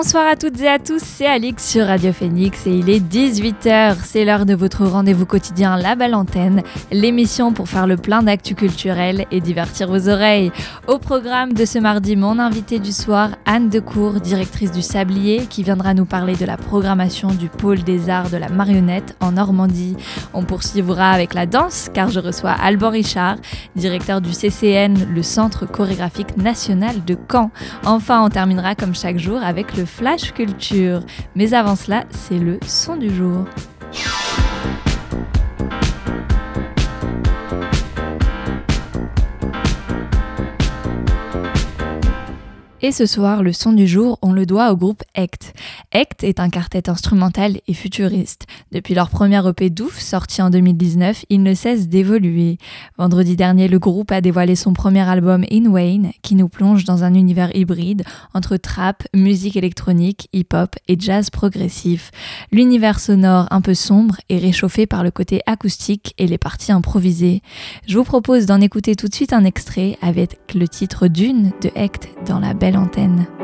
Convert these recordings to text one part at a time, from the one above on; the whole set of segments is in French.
Bonsoir à toutes et à tous, c'est Alix sur Radio Phoenix et il est 18h. C'est l'heure de votre rendez-vous quotidien La Belle Antenne, l'émission pour faire le plein d'actu culturel et divertir vos oreilles. Au programme de ce mardi, mon invité du soir, Anne Decour, directrice du Sablier, qui viendra nous parler de la programmation du pôle des arts de la marionnette en Normandie. On poursuivra avec la danse car je reçois Alban Richard, directeur du CCN, le Centre chorégraphique national de Caen. Enfin, on terminera comme chaque jour avec le Flash Culture. Mais avant cela, c'est le son du jour. Et ce soir, le son du jour, on le doit au groupe Ect. Ect est un quartet instrumental et futuriste. Depuis leur premier EP Douf, sorti en 2019, ils ne cessent d'évoluer. Vendredi dernier, le groupe a dévoilé son premier album In Wayne, qui nous plonge dans un univers hybride entre trap, musique électronique, hip-hop et jazz progressif. L'univers sonore un peu sombre est réchauffé par le côté acoustique et les parties improvisées. Je vous propose d'en écouter tout de suite un extrait avec le titre Dune de Ect dans la belle antenne.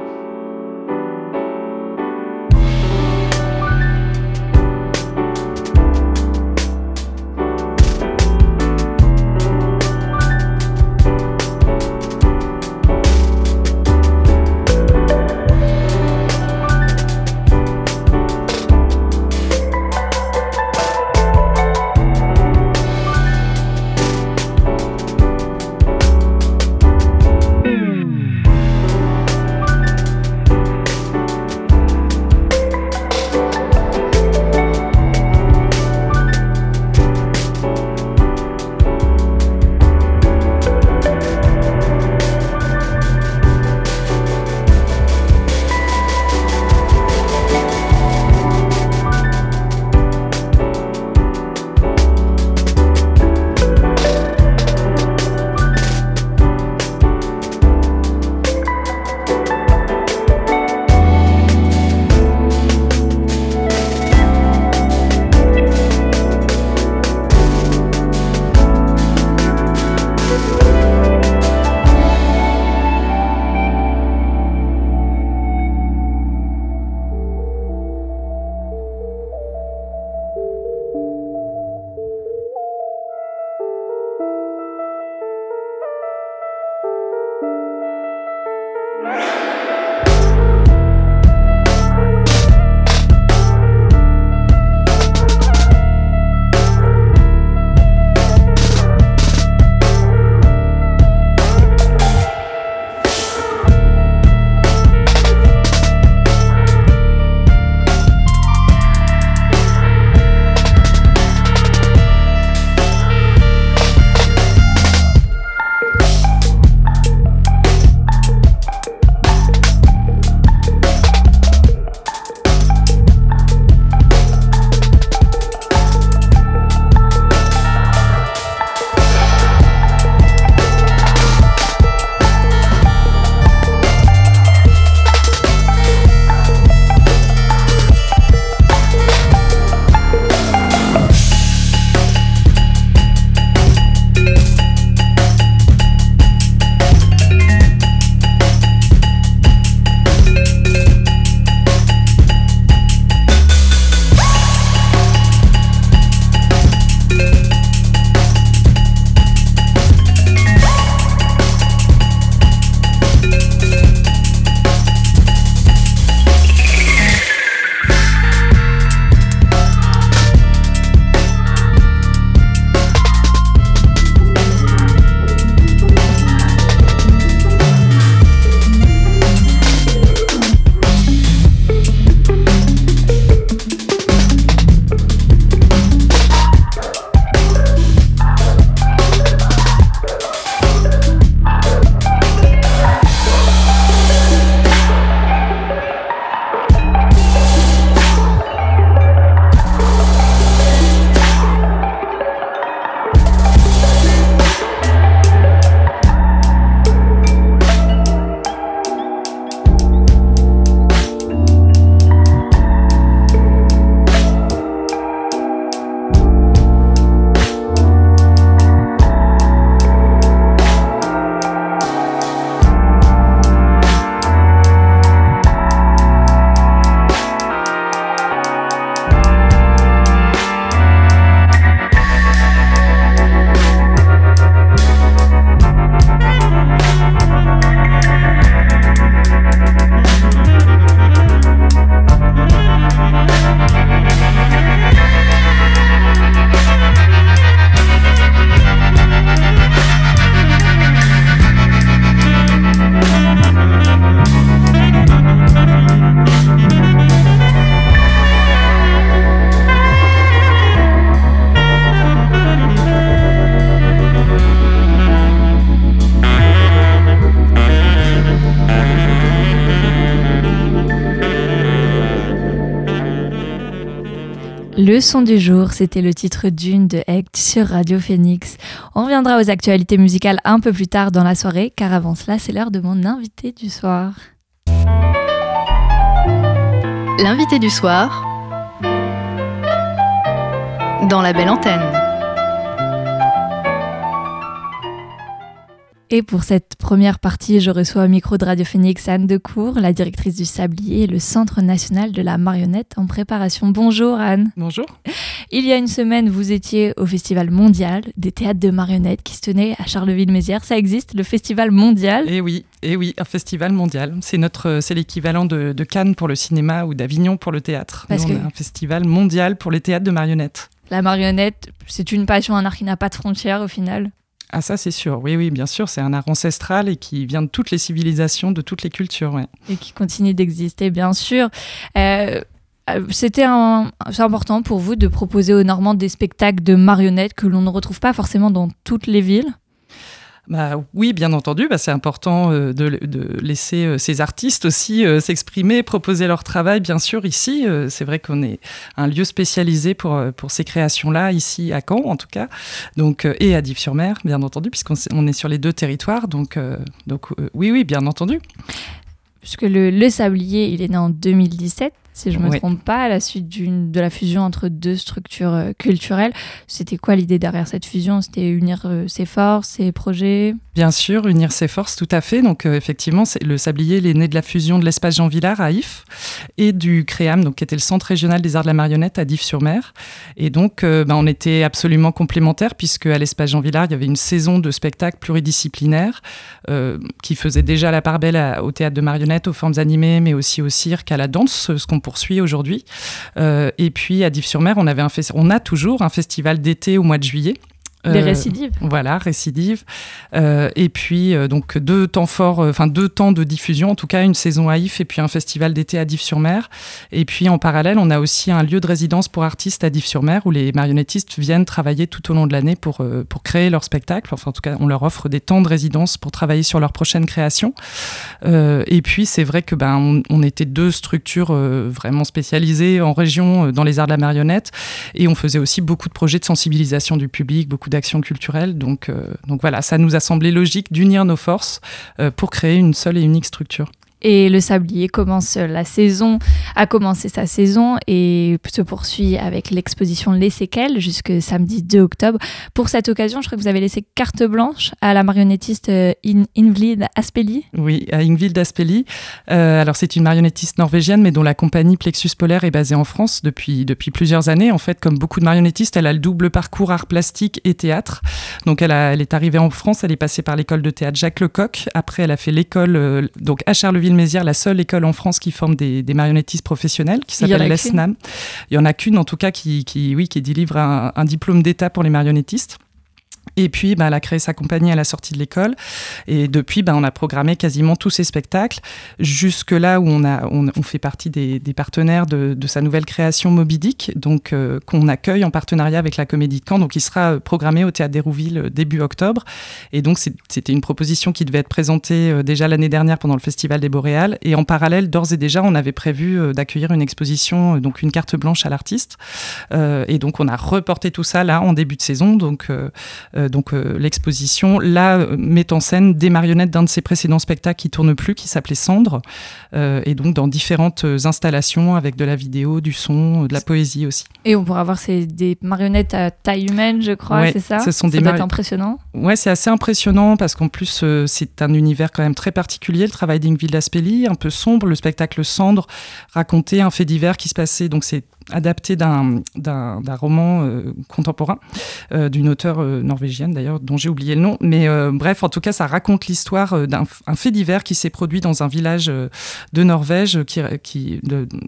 Le son du jour, c'était le titre d'une de Act sur Radio Phoenix. On reviendra aux actualités musicales un peu plus tard dans la soirée, car avant cela, c'est l'heure de mon invité du soir. L'invité du soir dans la belle antenne. Et pour cette première partie, je reçois au micro de Radio Phoenix Anne Decour, la directrice du Sablier et le Centre national de la marionnette en préparation. Bonjour Anne. Bonjour. Il y a une semaine, vous étiez au Festival mondial des théâtres de marionnettes qui se tenait à Charleville-Mézières. Ça existe, le Festival mondial? Eh oui, eh oui, un festival mondial. C'est notre, c'est l'équivalent de, Cannes pour le cinéma ou d'Avignon pour le théâtre. Parce un festival mondial pour les théâtres de marionnettes. La marionnette, c'est une passion, un art qui n'a pas de frontières au final. Ah ça c'est sûr, oui oui bien sûr, c'est un art ancestral et qui vient de toutes les civilisations, de toutes les cultures. Et qui continue d'exister bien sûr. Euh, euh, c'était important pour vous de proposer aux Normands des spectacles de marionnettes que l'on ne retrouve pas forcément dans toutes les villes? Bah, oui, bien entendu, bah, c'est important euh, de, laisser euh, ces artistes aussi euh, s'exprimer, proposer leur travail. Bien sûr, ici, c'est vrai qu'on est un lieu spécialisé pour, pour ces créations-là, ici à Caen en tout cas, donc, et à Dives-sur-Mer, bien entendu, puisqu'on est sur les deux territoires. Donc, donc oui, oui, bien entendu. Puisque le, le Sablier, il est né en 2017 si je ne me trompe pas, à la suite de la fusion entre deux structures euh, culturelles. C'était quoi l'idée derrière cette fusion? C'était unir euh, ses forces, ses projets? Bien sûr, unir ses forces, tout à fait. Donc euh, effectivement, le Sablier est né de la fusion de l'espace Jean Villard à If et du CREAM, donc, qui était le Centre régional des arts de la marionnette à Dives-sur-Mer. Et donc, ben, on était absolument complémentaires puisque à l'espace Jean Villard, il y avait une saison de spectacles pluridisciplinaires qui faisait déjà la part belle au théâtre de marionnettes, aux formes animées, mais aussi au cirque, à la danse, ce qu'on poursuit aujourd'hui. Euh, et puis à Dives-sur-Mer, on, on a toujours un festival d'été au mois de juillet des euh, récidives. Voilà, récidives. Euh, et puis, euh, donc, deux temps forts, enfin, deux temps de diffusion, en tout cas, une saison à If et puis un festival d'été à Dives-sur-Mer. Et puis, en parallèle, on a aussi un lieu de résidence pour artistes à Dives-sur-Mer où les marionnettistes viennent travailler tout au long de l'année pour, pour créer leur spectacle. Enfin, en tout cas, on leur offre des temps de résidence pour travailler sur leur prochaine création. et puis, c'est vrai que ben, on, on, était deux structures vraiment spécialisées en région dans les arts de la marionnette. Et on faisait aussi beaucoup de projets de sensibilisation du public, beaucoup culturelle. Donc, euh, donc voilà, ça nous a semblé logique d'unir nos forces euh, pour créer une seule et unique structure. Et le sablier commence la saison, a commencé sa saison et se poursuit avec l'exposition Les Séquelles jusque samedi 2 octobre. Pour cette occasion, je crois que vous avez laissé carte blanche à la marionnettiste euh, Ingvild Aspeli. Oui, à Ingvild Aspeli. Euh, alors c'est une marionnettiste norvégienne, mais dont la compagnie Plexus Polaire est basée en France depuis, depuis plusieurs années. En fait, comme beaucoup de marionnettistes, elle a le double parcours art plastique et théâtre. Donc elle, est arrivée en France, elle est passée par l'école de théâtre Jacques Lecoq. Après, elle a fait l'école euh, à Charleville mézières la seule école en France qui forme des, marionettistes professionnels, qui s'appelle l'ESNAM. Il y en a qu'une, en tout cas, qui, oui, qui délivre un diplôme d'État pour les marionnettistes. Et puis, bah, elle a créé sa compagnie à la sortie de l'école. Et depuis, bah, on a programmé quasiment tous ses spectacles. Jusque là où on, a, on, fait partie des, partenaires de, sa nouvelle création Moby donc euh, qu'on accueille en partenariat avec la Comédie de Caen. Donc, il sera euh, programmé au Théâtre d'Hérouville euh, début octobre. Et donc, c'était une proposition qui devait être présentée déjà l'année dernière pendant le Festival des Boréales. Et en parallèle, d'ores et déjà, on avait prévu d'accueillir une exposition, donc une carte blanche à l'artiste. et donc, on a reporté tout ça là en début de saison. Donc, donc euh, l'exposition, là, euh, met en scène des marionnettes d'un de ses précédents spectacles qui tourne plus, qui s'appelait Cendre, et donc dans différentes installations avec de la vidéo, du son, de la poésie aussi. Et on pourra voir c'est des marionnettes à taille humaine, je crois, c'est ça Ce sont ça des doit être impressionnant. Ouais, c'est assez impressionnant parce qu'en plus c'est un univers quand même très particulier, le travail d'Ingvild Aspeli, un peu sombre, le spectacle Cendre racontait un fait divers qui se passait, donc c'est adapté d'un roman euh, contemporain euh, d'une auteure euh, norvégienne d'ailleurs dont j'ai oublié le nom. Mais bref en tout cas ça raconte l'histoire d'un fait divers qui s'est produit dans un village de Norvège qui, qui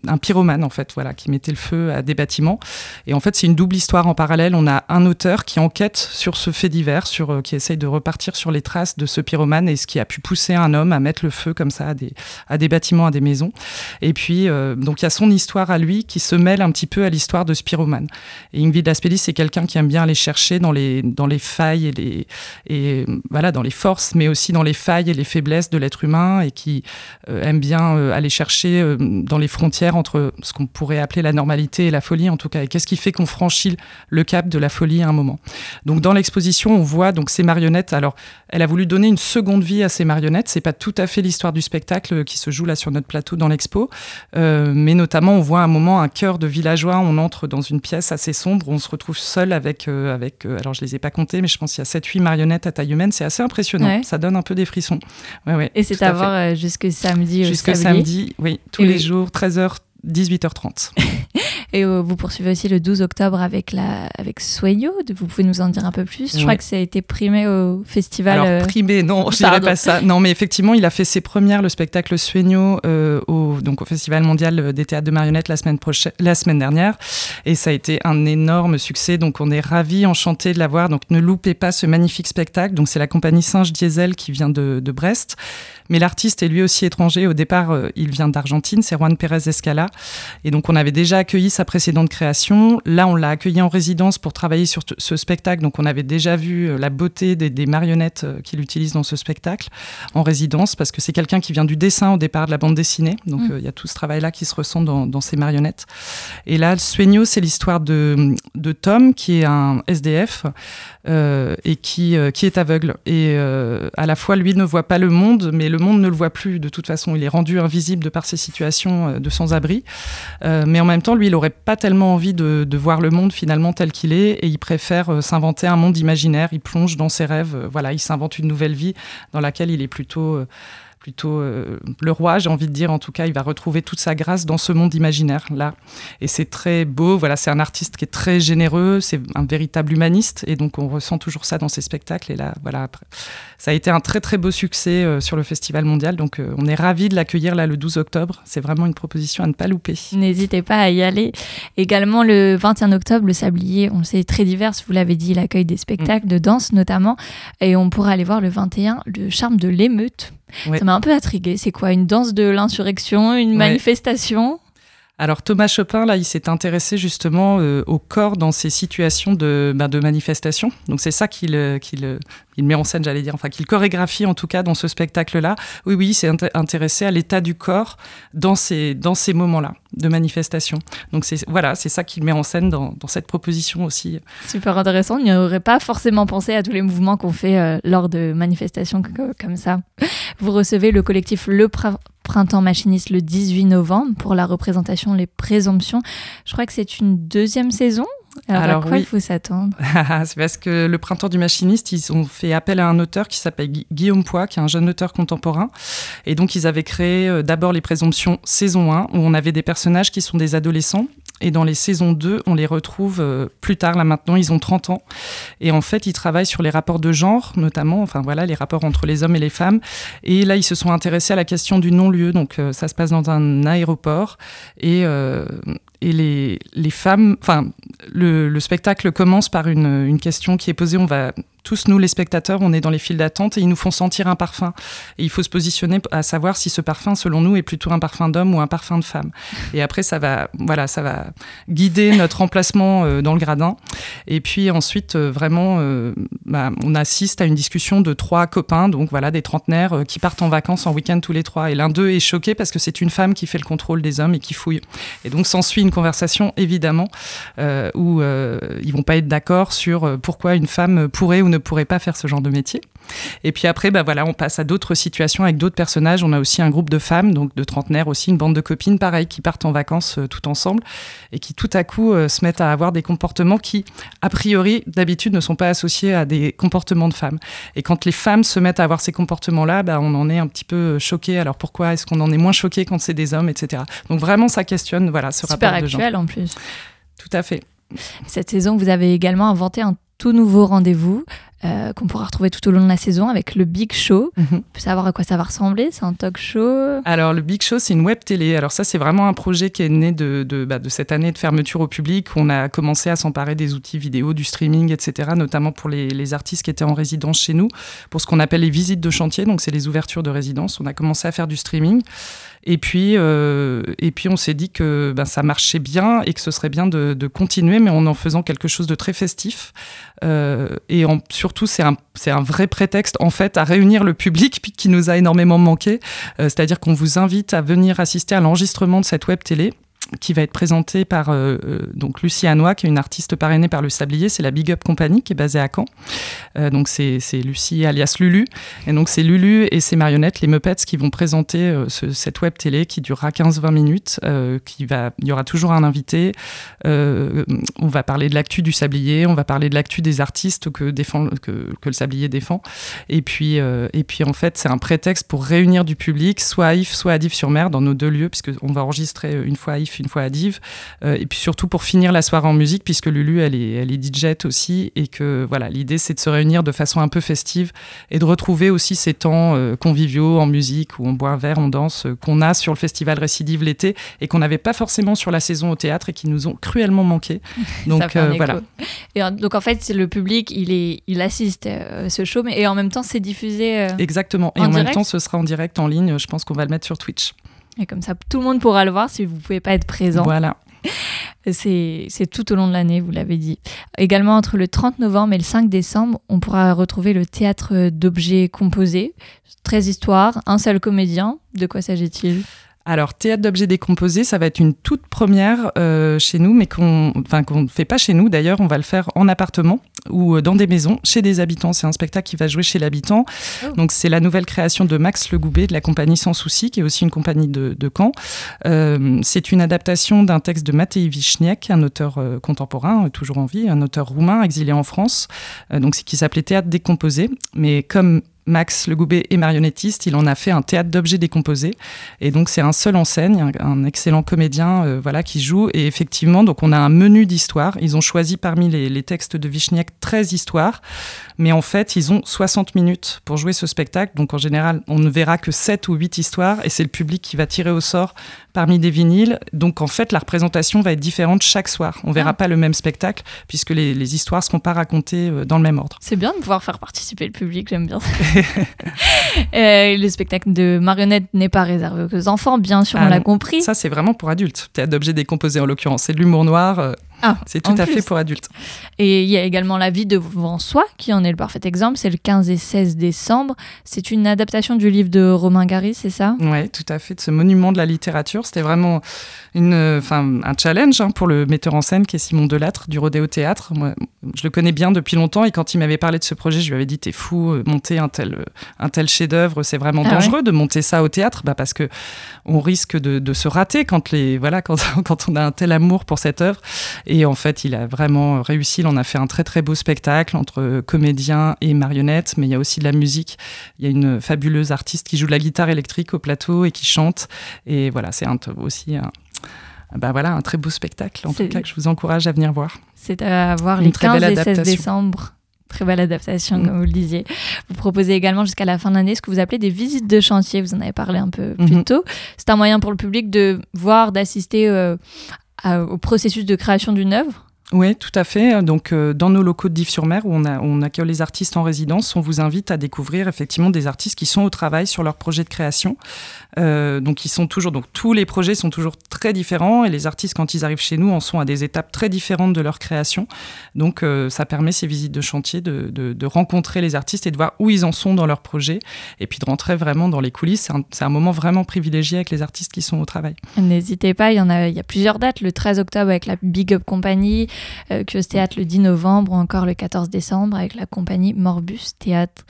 un pyromane en fait voilà qui mettait le feu à des bâtiments. Et en fait c'est une double histoire en parallèle. On a un auteur qui enquête sur ce fait divers sur qui essaye de repartir sur les traces de ce pyromane et ce qui a pu pousser un homme à mettre le feu comme ça à des à des bâtiments à des maisons. Et puis donc il y a son histoire à lui qui se mêle un petit peu à l'histoire de Spiroman. Et Ingrid Aspelli, c'est quelqu'un qui aime bien aller chercher dans les, dans les failles et, les, et voilà, dans les forces, mais aussi dans les failles et les faiblesses de l'être humain et qui aime bien aller chercher dans les frontières entre ce qu'on pourrait appeler la normalité et la folie, en tout cas. Et qu'est-ce qui fait qu'on franchit le cap de la folie à un moment Donc, dans l'exposition, on voit donc ces marionnettes. Alors, elle a voulu donner une seconde vie à ces marionnettes. C'est pas tout à fait l'histoire du spectacle qui se joue là sur notre plateau dans l'expo, euh, mais notamment on voit un moment un cœur de villageois. On entre dans une pièce assez sombre, on se retrouve seul avec, euh, avec euh, alors je les ai pas comptées, mais je pense qu'il y a 7-8 marionnettes à taille humaine. C'est assez impressionnant. Ça donne un peu des frissons. Ouais, ouais, Et c'est à, voir jusque samedi. Jusque samedi, oui, tous les jours, 13h, 18h30. Et euh, vous poursuivez aussi le 12 octobre avec, la, avec. Vous pouvez nous en dire un peu plus? Je crois que ça a été primé au festival. Alors, euh, primé, non, je dirais pas ça. Non, mais effectivement, il a fait ses premières, le spectacle Sueño, euh, au, donc au Festival mondial des théâtres de marionnettes la semaine, prochaine, la semaine dernière. Et ça a été un énorme succès. Donc, on est ravis, enchantés de l'avoir. Donc, ne loupez pas ce magnifique spectacle. Donc, c'est la compagnie Singe Diesel qui vient de, de Brest. Mais l'artiste est lui aussi étranger. Au départ, euh, il vient d'Argentine, c'est Juan Pérez Escala. Et donc, on avait déjà accueilli sa précédente création. Là, on l'a accueilli en résidence pour travailler sur ce spectacle. Donc, on avait déjà vu euh, la beauté des, marionnettes euh, qu'il utilise dans ce spectacle en résidence, parce que c'est quelqu'un qui vient du dessin au départ de la bande dessinée. Donc, mm. il y a tout ce travail-là qui se ressent dans, dans, ces marionnettes. Et là, Sueño, c'est l'histoire de, de Tom, qui est un SDF et qui, qui est aveugle. Et à la fois, lui ne voit pas le monde, mais le le monde ne le voit plus de toute façon. Il est rendu invisible de par ses situations euh, de sans-abri. Euh, mais en même temps, lui, il n'aurait pas tellement envie de, voir le monde finalement tel qu'il est et il préfère euh, s'inventer un monde imaginaire. Il plonge dans ses rêves. voilà, il s'invente une nouvelle vie dans laquelle il est plutôt plutôt euh, le roi, j'ai envie de dire. En tout cas, il va retrouver toute sa grâce dans ce monde imaginaire là. Et c'est très beau. Voilà, c'est un artiste qui est très généreux. C'est un véritable humaniste. Et donc, on ressent toujours ça dans ses spectacles. Et là, voilà, après, ça a été un très très beau succès euh, sur le Festival mondial. Donc, euh, on est ravis de l'accueillir là le 12 octobre. C'est vraiment une proposition à ne pas louper. N'hésitez pas à y aller. Également le 21 octobre, le Sablier, on le sait, très divers. Vous l'avez dit, il accueille des spectacles de danse notamment. Et on pourra aller voir le 21 le charme de l'émeute ça m'a un peu intrigué. C'est quoi Une danse de l'insurrection Une manifestation? Alors Thomas Chopin, là, il s'est intéressé justement euh, au corps dans ces situations de, ben, de manifestation. Donc c'est ça qu'il euh, qu'il il met en scène, j'allais dire, enfin qu'il chorégraphie en tout cas dans ce spectacle-là. Oui, oui, il s'est intéressé à l'état du corps dans ces, dans ces moments-là de manifestation. Donc c'est voilà, c'est ça qu'il met en scène dans, dans, cette proposition aussi. Super intéressant. Il n'y aurait pas forcément pensé à tous les mouvements qu'on fait euh, lors de manifestations comme ça. Vous recevez le collectif Le Printemps Machiniste le 18 novembre pour la représentation Les Présomptions. Je crois que c'est une deuxième saison alors, à quoi il faut s'attendre? C'est parce que le printemps du machiniste, ils ont fait appel à un auteur qui s'appelle Guillaume Poix, qui est un jeune auteur contemporain. Et donc, ils avaient créé euh, d'abord les présomptions saison 1, où on avait des personnages qui sont des adolescents. Et dans les saisons 2, on les retrouve euh, plus tard, là maintenant, ils ont 30 ans. Et en fait, ils travaillent sur les rapports de genre, notamment, enfin voilà, les rapports entre les hommes et les femmes. Et là, ils se sont intéressés à la question du non-lieu. Donc, euh, ça se passe dans un aéroport. Et, et les, femmes, enfin, le, le, spectacle commence par une, une, question qui est posée. On va tous nous les spectateurs, on est dans les files d'attente et ils nous font sentir un parfum. Et il faut se positionner à savoir si ce parfum, selon nous, est plutôt un parfum d'homme ou un parfum de femme. Et après, ça va, voilà, ça va guider notre emplacement euh, dans le gradin. Et puis ensuite, euh, vraiment, euh, bah, on assiste à une discussion de trois copains, donc voilà, des trentenaires qui partent en vacances en week-end tous les trois. Et l'un d'eux est choqué parce que c'est une femme qui fait le contrôle des hommes et qui fouille. Et donc s'ensuit une conversation, évidemment, où ils vont pas être d'accord sur pourquoi une femme pourrait ou ne ne pourrait pas faire ce genre de métier. Et puis après, bah voilà, on passe à d'autres situations avec d'autres personnages. On a aussi un groupe de femmes, donc de trentenaires aussi, une bande de copines, pareil, qui partent en vacances euh, tout ensemble et qui tout à coup euh, se mettent à avoir des comportements qui, a priori, d'habitude, ne sont pas associés à des comportements de femmes. Et quand les femmes se mettent à avoir ces comportements-là, bah, on en est un petit peu choqué. Alors pourquoi est-ce qu'on en est moins choqué quand c'est des hommes, etc. Donc vraiment, ça questionne voilà, ce Super rapport de genre. actuel en plus. Tout à fait. Cette saison, vous avez également inventé un tout nouveau rendez-vous euh, qu'on pourra retrouver tout au long de la saison avec le Big Show. Mhm. On peut savoir à quoi ça va ressembler C'est un talk show Alors, le Big Show, c'est une web télé. Alors, ça, c'est vraiment un projet qui est né de, de, bah, de, cette année de fermeture au public. On a commencé à s'emparer des outils vidéo, du streaming, etc., notamment pour les, les, artistes qui étaient en résidence chez nous, pour ce qu'on appelle les visites de chantier. Donc, c'est les ouvertures de résidence. On a commencé à faire du streaming. Et puis, et puis on s'est dit que ben, ça marchait bien et que ce serait bien de, continuer, mais en en faisant quelque chose de très festif. et en, surtout, c'est un, un, vrai prétexte en fait à réunir le public qui nous a énormément manqué. C'est-à-dire qu'on vous invite à venir assister à l'enregistrement de cette web télé qui va être présentée par euh, euh, donc Lucie Hanois, qui est une artiste parrainée par le Sablier. C'est la Big Up Company qui est basée à Caen. Euh, donc c'est Lucie alias Lulu. Et donc c'est Lulu et ses marionnettes, les Muppets, qui vont présenter cette web télé qui durera 15-20 minutes. qui va, il y aura toujours un invité. on va parler de l'actu du Sablier, on va parler de l'actu des artistes que, défend, que, que, le Sablier défend. Et puis, et puis en fait, c'est un prétexte pour réunir du public, soit à If, soit à Dives-sur-Mer, dans nos deux lieux, puisqu'on va enregistrer une fois à If une fois à Div. Euh, et puis surtout pour finir la soirée en musique, puisque Lulu, elle est, elle est DJ aussi. Et que voilà, l'idée, c'est de se réunir de façon un peu festive et de retrouver aussi ces temps euh, conviviaux en musique où on boit un verre, on danse, euh, qu'on a sur le festival Récidive l'été et qu'on n'avait pas forcément sur la saison au théâtre et qui nous ont cruellement manqué. Donc voilà. Et donc en fait, le public, il, est, il assiste à ce show, mais et en même temps, c'est diffusé. Exactement. Et en, même temps, ce sera en direct en ligne. Je pense qu'on va le mettre sur Twitch. Et comme ça, tout le monde pourra le voir si vous ne pouvez pas être présent. Voilà. C'est tout au long de l'année, vous l'avez dit. Également, entre le 30 novembre et le 5 décembre, on pourra retrouver le théâtre d'objets composés. 13 histoires, un seul comédien. De quoi s'agit-il? Alors, théâtre d'objets décomposés, ça va être une toute première euh, chez nous, mais qu'on enfin, ne fait pas chez nous. D'ailleurs, on va le faire en appartement ou euh, dans des maisons, chez des habitants. C'est un spectacle qui va jouer chez l'habitant. Oh. Donc, c'est la nouvelle création de Max Le Goubet de la compagnie Sans Souci, qui est aussi une compagnie de, de Caen. Euh, c'est une adaptation d'un texte de Matei Vichniak, un auteur contemporain, toujours en vie, un auteur roumain exilé en France, donc qui s'appelait Théâtre décomposé. Mais comme Max Le Goubet est marionnettiste, il en a fait un théâtre d'objets décomposés. Et donc, c'est un seul en scène, un, excellent comédien euh, voilà, qui joue. Et effectivement, donc on a un menu d'histoires. Ils ont choisi parmi les, textes de Vichniac 13 histoires. Mais en fait, ils ont 60 minutes pour jouer ce spectacle. Donc, en général, on ne verra que 7 ou 8 histoires. Et c'est le public qui va tirer au sort parmi des vinyles. Donc, en fait, la représentation va être différente chaque soir. On verra ah. pas le même spectacle puisque les, les histoires seront pas racontées euh, dans le même ordre. C'est bien de pouvoir faire participer le public, j'aime bien. Euh, le spectacle de marionnettes n'est pas réservé aux enfants, bien sûr, on ah l'a compris. Ça, c'est vraiment pour adultes. Théâtre d'objets décomposés en l'occurrence. C'est de l'humour noir. Euh, ah, c'est tout à fait pour adultes. Et il y a également La vie devant soi, qui en est le parfait exemple. C'est le 15 et 16 décembre. C'est une adaptation du livre de Romain Gary, c'est ça? Oui, tout à fait, de ce monument de la littérature. C'était vraiment une, un challenge hein, pour le metteur en scène qui est Simon Delattre du Rodéo Théâtre. Moi, je le connais bien depuis longtemps et quand il m'avait parlé de ce projet, je lui avais dit T'es fou, euh, monter un tel, un tel chef-d'œuvre, c'est vraiment ah dangereux de monter ça au théâtre bah parce que on risque de, de, se rater quand, les, voilà, quand, quand on a un tel amour pour cette œuvre. Et en fait, il a vraiment réussi. Il en a fait un très très beau spectacle entre comédiens et marionnettes, mais il y a aussi de la musique. Il y a une fabuleuse artiste qui joue de la guitare électrique au plateau et qui chante. Et voilà, c'est aussi un, bah voilà, un très beau spectacle, en tout cas, que je vous encourage à venir voir. C'est à voir les 15 et 16 décembre. Très belle adaptation, mm. comme vous le disiez. Vous proposez également jusqu'à la fin de l'année ce que vous appelez des visites de chantier. Vous en avez parlé un peu plus mm-hmm. tôt. C'est un moyen pour le public de voir, d'assister euh, au processus de création d'une œuvre oui, tout à fait. Donc, euh, dans nos locaux de Dives-sur-Mer, où on, accueille les artistes en résidence, on vous invite à découvrir effectivement des artistes qui sont au travail sur leur projet de création. Euh, donc, ils sont toujours, donc tous les projets sont toujours très différents et les artistes, quand ils arrivent chez nous, en sont à des étapes très différentes de leur création. Donc, euh, ça permet ces visites de chantier de, de, rencontrer les artistes et de voir où ils en sont dans leur projet et puis de rentrer vraiment dans les coulisses. C'est un, un, moment vraiment privilégié avec les artistes qui sont au travail. N'hésitez pas, il y en a, il y a plusieurs dates. Le 13 octobre avec la Big Up Company euh, Théâtre le 10 novembre ou encore le 14 décembre avec la compagnie Morbus Théâtre.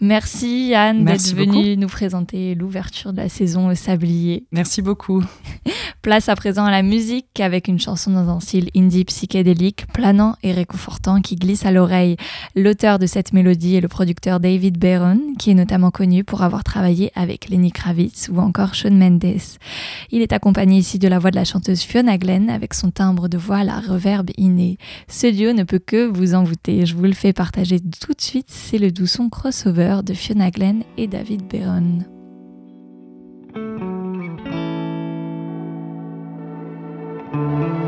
Merci Anne d'être venue nous présenter l'ouverture de la saison au Sablier. Merci beaucoup. Place à présent à la musique avec une chanson dans un style indie psychédélique, planant et réconfortant qui glisse à l'oreille. L'auteur de cette mélodie est le producteur David Barron, qui est notamment connu pour avoir travaillé avec Lenny Kravitz ou encore Shawn Mendes. Il est accompagné ici de la voix de la chanteuse Fiona Glenn avec son timbre de voix à la reverb Ce duo ne peut que vous envoûter. Je vous le fais partager tout de suite. C'est le doux son crossover de Fiona Glenn et David Barron. to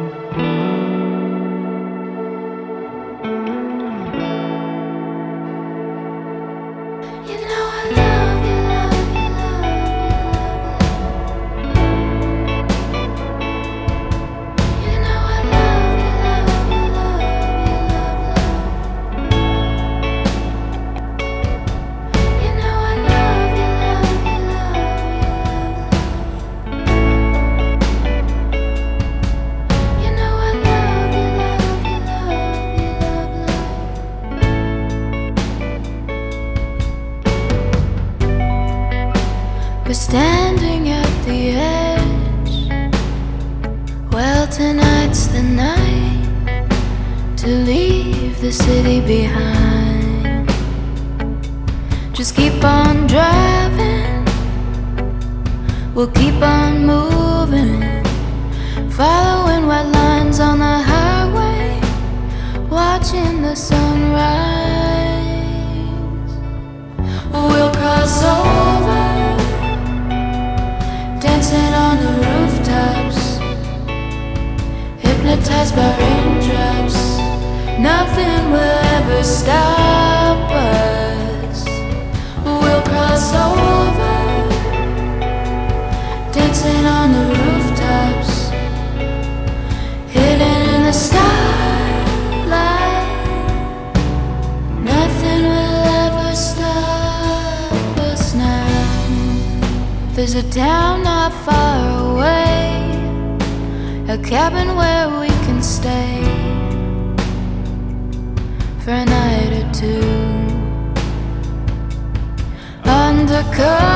come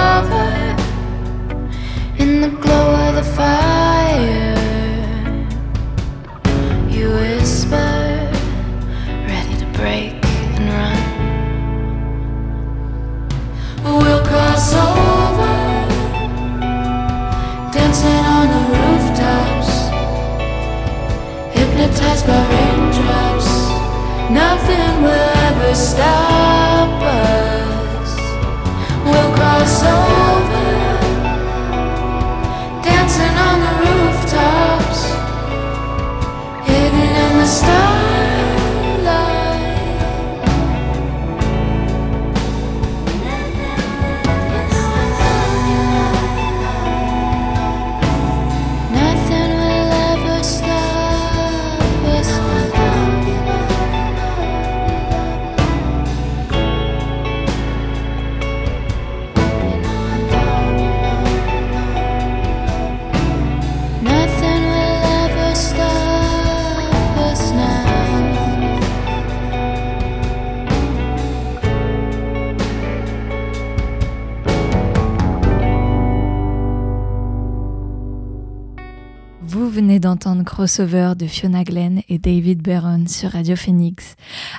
Crossover de Fiona Glenn et David Barron sur Radio Phoenix.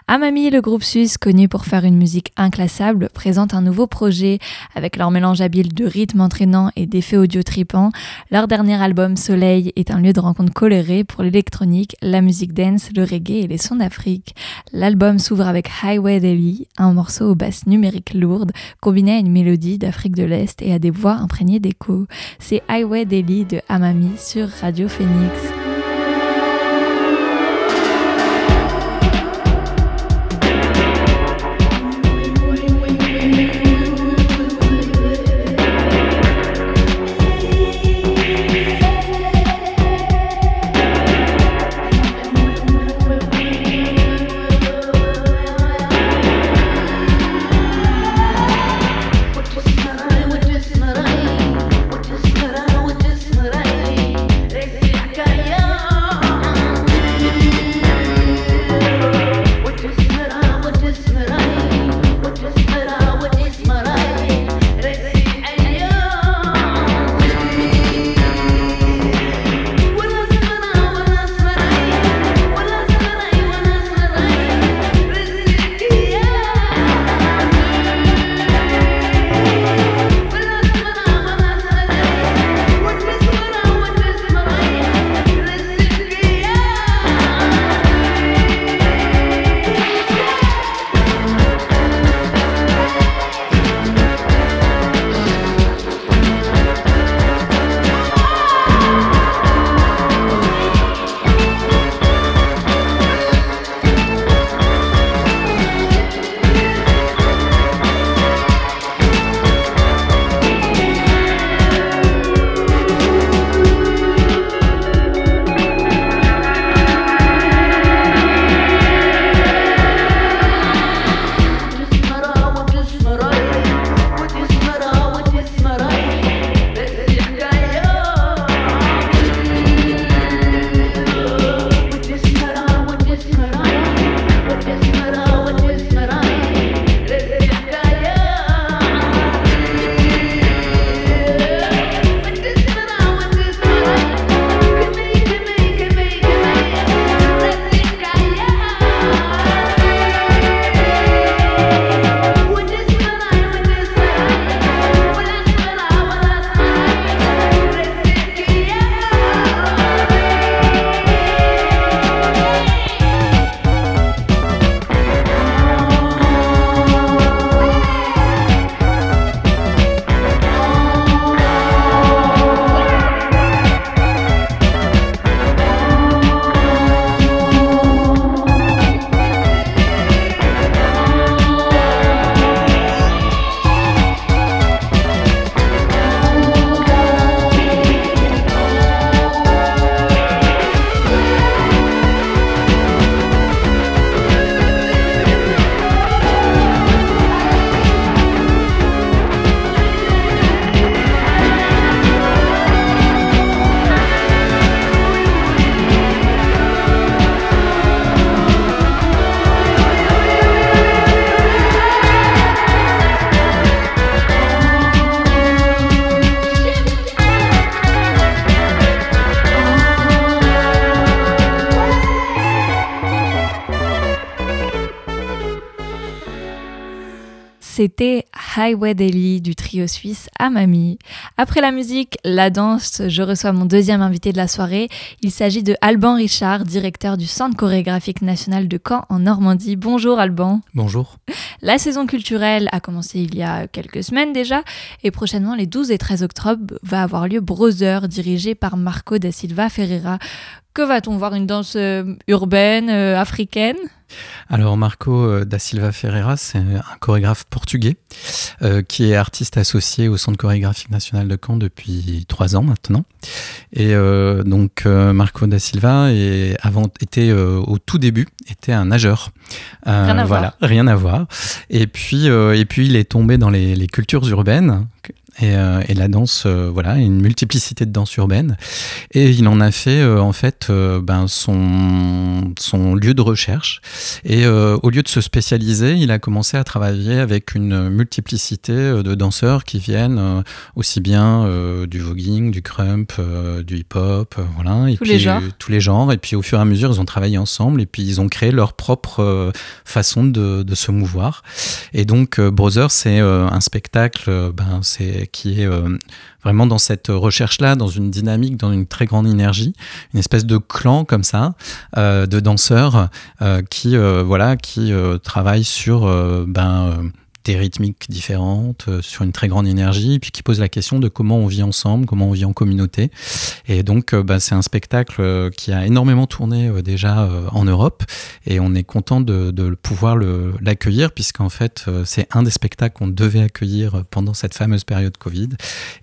Amami, le groupe suisse connu pour faire une musique inclassable, présente un nouveau projet avec leur mélange habile de rythmes entraînants et d'effets audio tripants. Leur dernier album Soleil est un lieu de rencontre coloré pour l'électronique, la musique dance, le reggae et les sons d'Afrique. L'album s'ouvre avec Highway Daily, un morceau aux basses numériques lourdes combiné à une mélodie d'Afrique de l'Est et à des voix imprégnées d'écho. C'est Highway Daily de Amami sur Radio Phoenix. Highway Daily du trio suisse Amami. Après la musique, la danse, je reçois mon deuxième invité de la soirée. Il s'agit de Alban Richard, directeur du Centre chorégraphique national de Caen en Normandie. Bonjour Alban. Bonjour. La saison culturelle a commencé il y a quelques semaines déjà et prochainement les 12 et 13 octobre va avoir lieu Brother dirigé par Marco da Silva Ferreira. Que va-t-on voir Une danse euh, urbaine, euh, africaine? Alors Marco euh, da Silva Ferreira, c'est un chorégraphe portugais qui est artiste associé au Centre chorégraphique national de Caen depuis trois ans maintenant. Et donc Marco da Silva est, avant, était au tout début était un nageur. rien à voilà, voir. rien à voir. Et puis et puis il est tombé dans les, les cultures urbaines et, euh, et, la danse, euh, voilà, une multiplicité de danses urbaines. Et il en a fait euh, en fait ben, son, son lieu de recherche. Et au lieu de se spécialiser, il a commencé à travailler avec une multiplicité de danseurs qui viennent aussi bien du voguing, du crump, du hip-hop, voilà, et tous puis les genres. tous les genres. Et puis au fur et à mesure, ils ont travaillé ensemble et puis ils ont créé leur propre façon de, de se mouvoir. Et donc Brother, c'est un spectacle, ben c'est qui est euh, vraiment dans cette recherche-là, dans une dynamique, dans une très grande énergie, une espèce de clan comme ça, euh, de danseurs euh, qui, voilà, qui travaillent sur ben, des rythmiques différentes, euh, sur une très grande énergie, et puis qui pose la question de comment on vit ensemble, comment on vit en communauté. Et donc, euh, bah, c'est un spectacle euh, qui a énormément tourné déjà en Europe, et on est content de, pouvoir l'accueillir, puisqu'en fait, c'est un des spectacles qu'on devait accueillir pendant cette fameuse période Covid,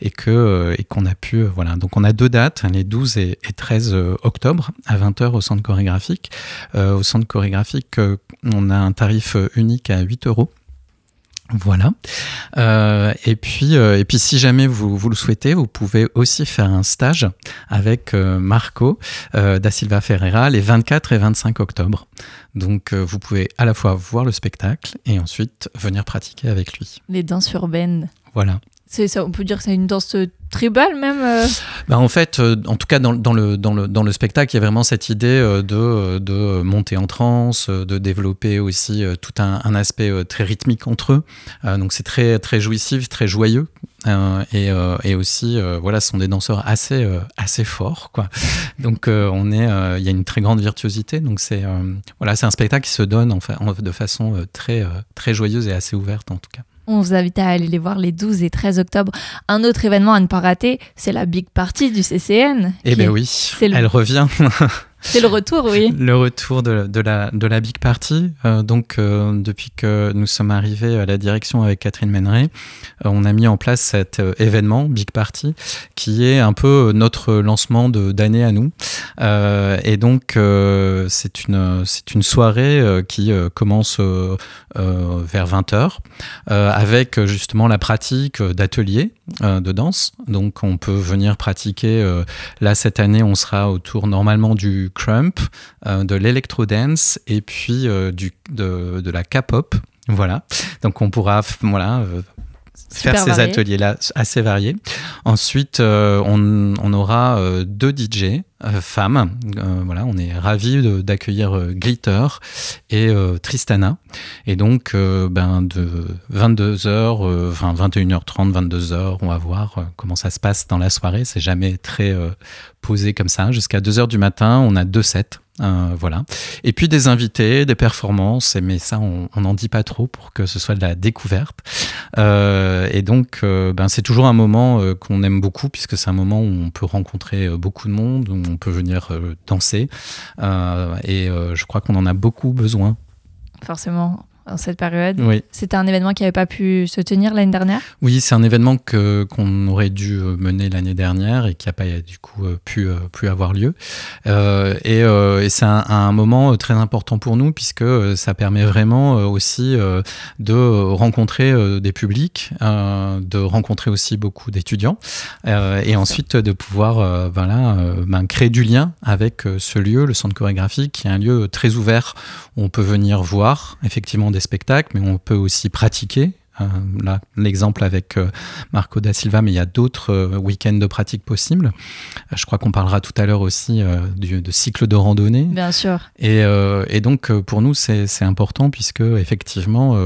et euh, et qu'on a pu, voilà. Donc, on a deux dates, hein, les 12 et, et 13 euh, octobre, à 20h au centre chorégraphique. Au centre chorégraphique, on a un tarif unique à 8 euros. Voilà. Euh, et puis, euh, et puis, si jamais vous, vous le souhaitez, vous pouvez aussi faire un stage avec euh, Marco da Silva Ferreira les 24 et 25 octobre. Donc, vous pouvez à la fois voir le spectacle et ensuite venir pratiquer avec lui. Les danses urbaines. Voilà. On peut dire que c'est une danse tribale même. euh, Bah, en fait, euh, en tout cas, dans, dans le, dans, le, dans le spectacle, il y a vraiment cette idée euh, de, de monter en transe, euh, de développer aussi euh, tout un, un aspect euh, très rythmique entre eux. Euh, donc, c'est très, très jouissif, très joyeux. Euh, et, euh, et aussi, euh, voilà, ce sont des danseurs assez, euh, assez forts, quoi. Donc, euh, on est, euh, il y a une très grande virtuosité. Donc, c'est, euh, voilà, c'est un spectacle qui se donne en de façon euh, très, euh, très joyeuse et assez ouverte, en tout cas. On vous invite à aller les voir les 12 et 13 octobre. Un autre événement à ne pas rater, c'est la Big Party du CCN. Eh ben oui, le- elle revient. C'est le retour, oui. Le retour de, de la, de la Big Party. Euh, donc, euh, depuis que nous sommes arrivés à la direction avec Catherine Méneret, euh, on a mis en place cet euh, événement, Big Party, qui est un peu notre lancement d'année à nous. Et donc, c'est une, une soirée qui commence vers 20h, avec justement la pratique d'ateliers de danse. Donc, on peut venir pratiquer. là, cette année, on sera autour normalement du crump, euh, de l'électro-dance et puis euh, du, de, de la K-pop. Voilà. Donc, on pourra voilà, euh, faire ces ateliers-là assez variés. Ensuite, euh, on, on aura euh, deux DJ euh, femmes. Voilà, on est ravis d'accueillir Glitter et Tristana. Et donc, ben, de 22h, enfin 21h30, 22h, on va voir comment ça se passe dans la soirée. C'est jamais très posé comme ça. Jusqu'à 2h du matin, on a deux sets. Euh, voilà. Et puis des invités, des performances, mais ça, on n'en dit pas trop pour que ce soit de la découverte. Euh, et donc, euh, ben, c'est toujours un moment qu'on aime beaucoup, puisque c'est un moment où on peut rencontrer beaucoup de monde, où on peut venir danser. Et je crois qu'on en a beaucoup besoin. Forcément, en cette période. Oui, C'était un événement qui n'avait pas pu se tenir l'année dernière? oui c'est un événement que, qu'on aurait dû euh, mener l'année dernière et qui n'a pas euh, du coup euh, pu, pu avoir lieu. Euh, et, euh, et c'est un, un moment très important pour nous, puisque ça permet vraiment aussi de rencontrer des publics, de rencontrer aussi beaucoup d'étudiants, et ensuite de pouvoir voilà, ben, créer du lien avec ce lieu, le centre chorégraphique, qui est un lieu très ouvert. où On peut venir voir effectivement des spectacles, mais on peut aussi pratiquer Euh, là, l'exemple avec euh, Marco da Silva, mais il y a d'autres euh, week-ends de pratique possibles. je crois qu'on parlera tout à l'heure aussi du, de cycle de randonnée. Bien sûr. Et, et donc, pour nous, c'est important puisque, effectivement,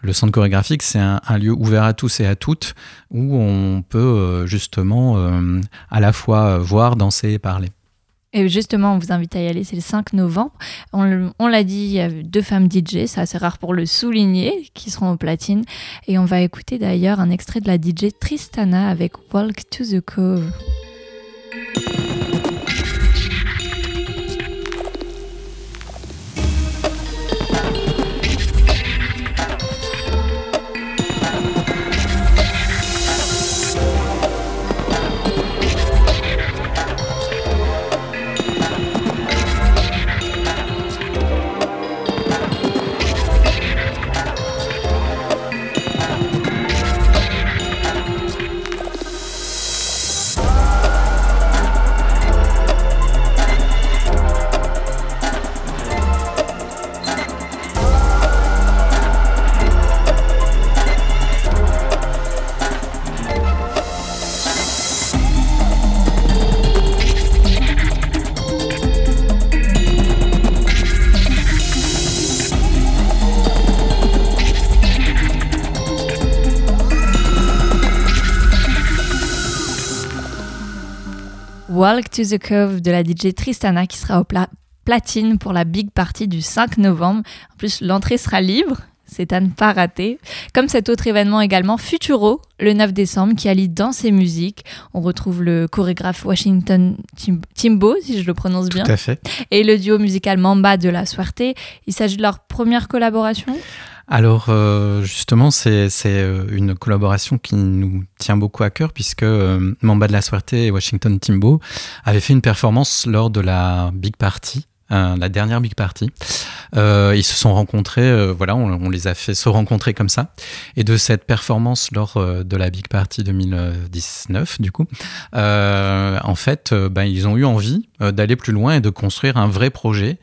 le centre chorégraphique, c'est un, un, lieu ouvert à tous et à toutes où on peut justement à la fois voir, danser et parler. Et justement, on vous invite à y aller, c'est le 5 novembre. On, l'a dit, il y a deux femmes DJ, c'est assez rare pour le souligner, qui seront au platine. Et on va écouter d'ailleurs un extrait de la DJ Tristana avec Walk to the Cove. Walk to the Cove de la DJ Tristana qui sera au platine pour la big party du 5 novembre. En plus, l'entrée sera libre. C'est à ne pas rater. Comme cet autre événement également, Futuro, le 9 décembre, qui allie danse et musique. On retrouve le chorégraphe Washington Timbo, si je le prononce bien. Tout à fait. Et le duo musical Mamba de la Suerte. Il s'agit de leur première collaboration? Alors euh, justement, c'est euh, une collaboration qui nous tient beaucoup à cœur puisque euh, Mamba de la Suerte et Washington Timbo avaient fait une performance lors de la Big Party la dernière Big Party. Euh, ils se sont rencontrés, euh, voilà, on, les a fait se rencontrer comme ça. Et de cette performance lors euh, de la Big Party 2019, du coup, en fait, ben, ils ont eu envie d'aller plus loin et de construire un vrai projet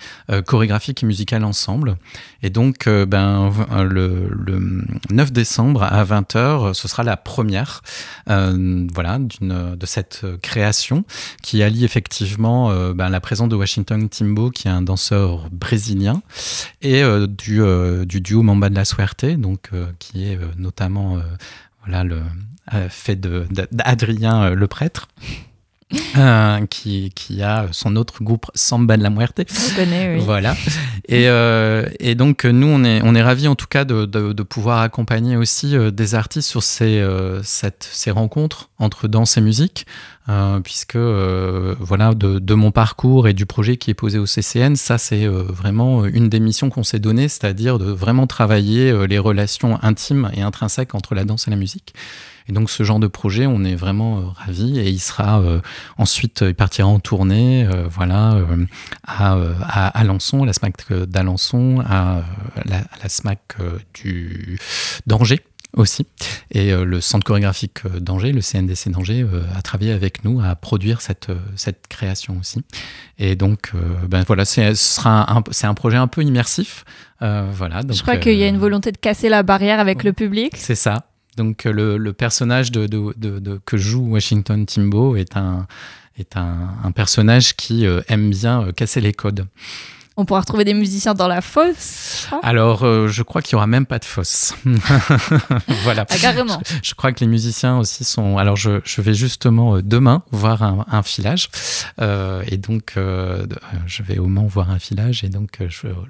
chorégraphique et musical ensemble. Et donc, ben, le, le, 9 décembre à 20h, ce sera la première, voilà, de cette création qui allie effectivement ben, la présence de Washington Timbo qui est un danseur brésilien, et euh, du, euh, du, duo Mamba de la Suerte, donc, euh, qui est notamment voilà, le, fait d'Adrien le prêtre. qui, qui, a son autre groupe Samba de la Muerte. Je connais, oui. Voilà. Et, et, donc, nous, on est, on est ravis en tout cas de, de, pouvoir accompagner aussi des artistes sur ces, cette, ces rencontres entre danse et musique. Euh, puisque euh, voilà de, mon parcours et du projet qui est posé au CCN, ça c'est euh, vraiment une des missions qu'on s'est données, c'est-à-dire de vraiment travailler les relations intimes et intrinsèques entre la danse et la musique. Et donc ce genre de projet, on est vraiment ravis et il sera ensuite, il partira en tournée, voilà, à, à Alençon, à la SMAC d'Alençon, à, la, à la SMAC du d'Angers aussi. Et euh, le centre chorégraphique euh, d'Angers, le CNDC d'Angers, euh, a travaillé avec nous à produire cette, cette création aussi. Et donc, ben voilà, c'est un, un projet un peu immersif. voilà, Je crois qu'il y a une volonté de casser la barrière avec le public. C'est ça. Donc le, le personnage de, de, de, que joue Washington Timbo est un, est un, un personnage qui aime bien casser les codes. On pourra retrouver des musiciens dans la fosse Alors, euh, je crois qu'il n'y aura même pas de fosse. voilà. Ah, carrément. Je, crois que les musiciens aussi sont. Alors, je, vais justement euh, demain voir un, filage. Euh, et donc, je vais au Mans voir un filage. Et donc,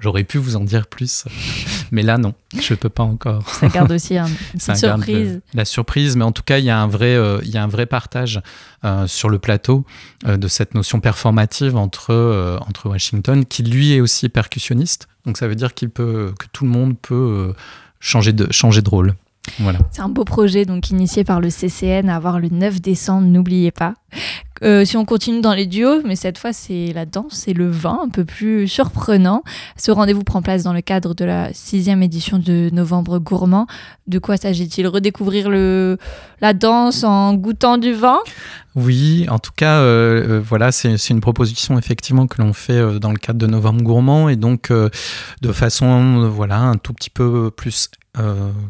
j'aurais pu vous en dire plus. mais là, non, je ne peux pas encore. Ça garde aussi une surprise. la surprise. Mais en tout cas, il y a un vrai, il y a un vrai partage sur le plateau de cette notion performative entre, entre Washington, qui lui aussi percussionniste, donc ça veut dire que tout le monde peut euh, changer de rôle. Voilà. C'est un beau projet donc initié par le CCN à avoir le 9 décembre, n'oubliez pas. Euh, si on continue dans les duos, mais cette fois c'est la danse et le vin, un peu plus surprenant. Ce rendez-vous prend place dans le cadre de la sixième édition de Novembre Gourmand. De quoi s'agit-il? Redécouvrir le, la danse en goûtant du vin? Oui, en tout cas, euh, euh, voilà, c'est une proposition effectivement que l'on fait dans le cadre de Novembre Gourmand et donc de façon, voilà, un tout petit peu plus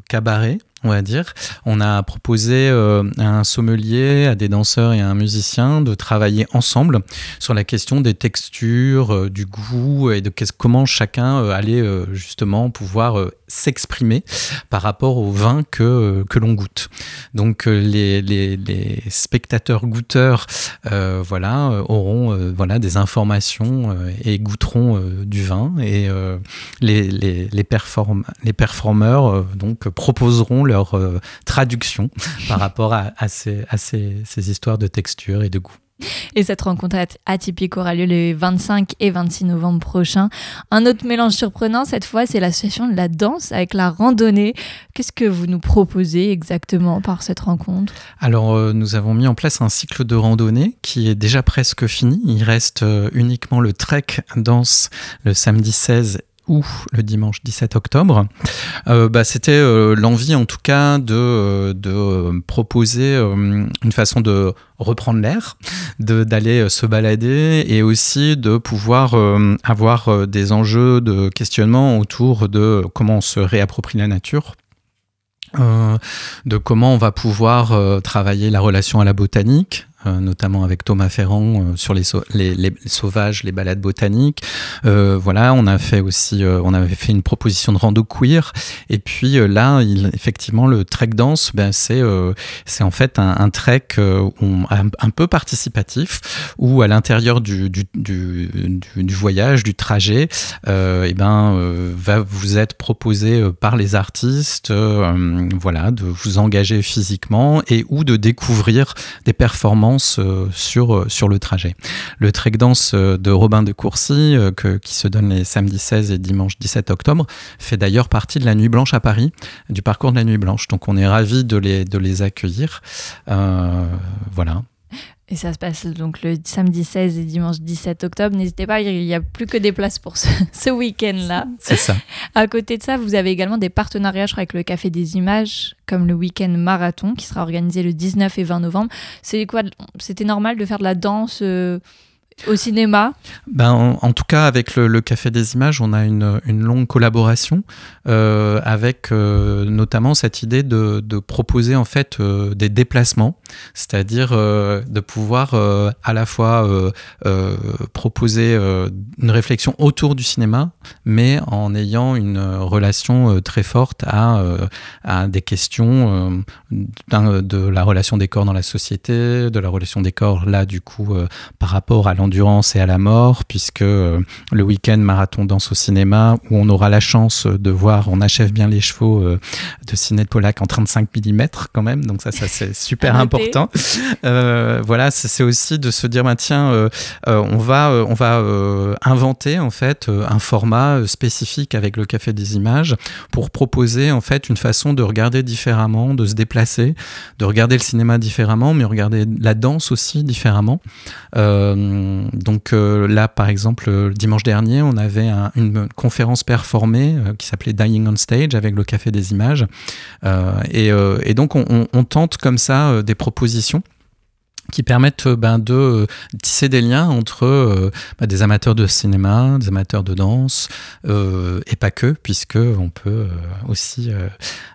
cabaret on va dire. On a proposé à un sommelier, à des danseurs et à un musicien de travailler ensemble sur la question des textures, du goût et de comment chacun allait justement pouvoir s'exprimer par rapport au vin que, que l'on goûte. Donc les, les, les spectateurs goûteurs voilà, auront voilà, des informations et goûteront du vin et les, les, les, les performeurs donc proposeront leur traduction par rapport à, à, ces, à ces, ces histoires de texture et de goût. Et cette rencontre atypique aura lieu les 25 et 26 novembre prochains. Un autre mélange surprenant, cette fois, c'est l'association de la danse avec la randonnée. Qu'est-ce que vous nous proposez exactement par cette rencontre? Alors, euh, nous avons mis en place un cycle de randonnée qui est déjà presque fini. Il reste euh, uniquement le trek danse le samedi 16 ou le dimanche 17 octobre, euh, bah, c'était euh, l'envie en tout cas de, euh, proposer une façon de reprendre l'air, d'aller se balader et aussi de pouvoir avoir des enjeux de questionnement autour de comment on se réapproprie la nature. de comment on va pouvoir travailler la relation à la botanique, notamment avec Thomas Ferrand euh, sur les, sauvages, les balades botaniques. Euh, voilà, on a fait aussi, on avait fait une proposition de rando queer. Et puis là, effectivement, le trek dance, ben, c'est en fait un, trek un, peu participatif où à l'intérieur du, du, voyage, du trajet, et ben, va vous être proposé par les artistes, voilà, de vous engager physiquement et ou de découvrir des performances euh, sur, euh, sur le trajet. Le trek dance euh, de Robin de Courcy, qui se donne les samedis 16 et dimanche 17 octobre, fait d'ailleurs partie de la Nuit Blanche à Paris, du parcours de la Nuit Blanche. Donc on est ravis de les, de les accueillir. voilà. Et ça se passe donc le samedi 16 et dimanche 17 octobre. N'hésitez pas, il n'y a plus que des places pour ce, week-end-là. C'est ça. À côté de ça, vous avez également des partenariats, je crois, avec le Café des Images, comme le week-end marathon qui sera organisé le 19 et 20 novembre. C'est quoi C'était normal de faire de la danse euh, au cinéma ben, en, tout cas, avec le, Café des Images, on a une, longue collaboration euh, avec euh, notamment cette idée de, proposer en fait euh, des déplacements, c'est-à-dire de pouvoir à la fois proposer une réflexion autour du cinéma, mais en ayant une relation très forte à, à des questions de la relation des corps dans la société, de la relation des corps là du coup par rapport à l'endurance et à la mort, puisque le week-end marathon danse au cinéma où on aura la chance de voir on achève bien les chevaux euh, de Ciné Pollack en 35 mm quand même, donc ça, ça c'est super important. Euh, voilà, c'est aussi de se dire, bah, tiens, euh, on va, on va inventer en fait un format spécifique avec le Café des Images pour proposer en fait une façon de regarder différemment, de se déplacer, de regarder le cinéma différemment, mais regarder la danse aussi différemment. Donc là, par exemple, dimanche dernier, on avait une conférence performée qui s'appelait on Stage avec le Café des Images. Euh, euh, et, donc on, tente comme ça euh, des propositions qui permettent ben, de tisser des liens entre ben, des amateurs de cinéma, des amateurs de danse, et pas que, puisque on peut aussi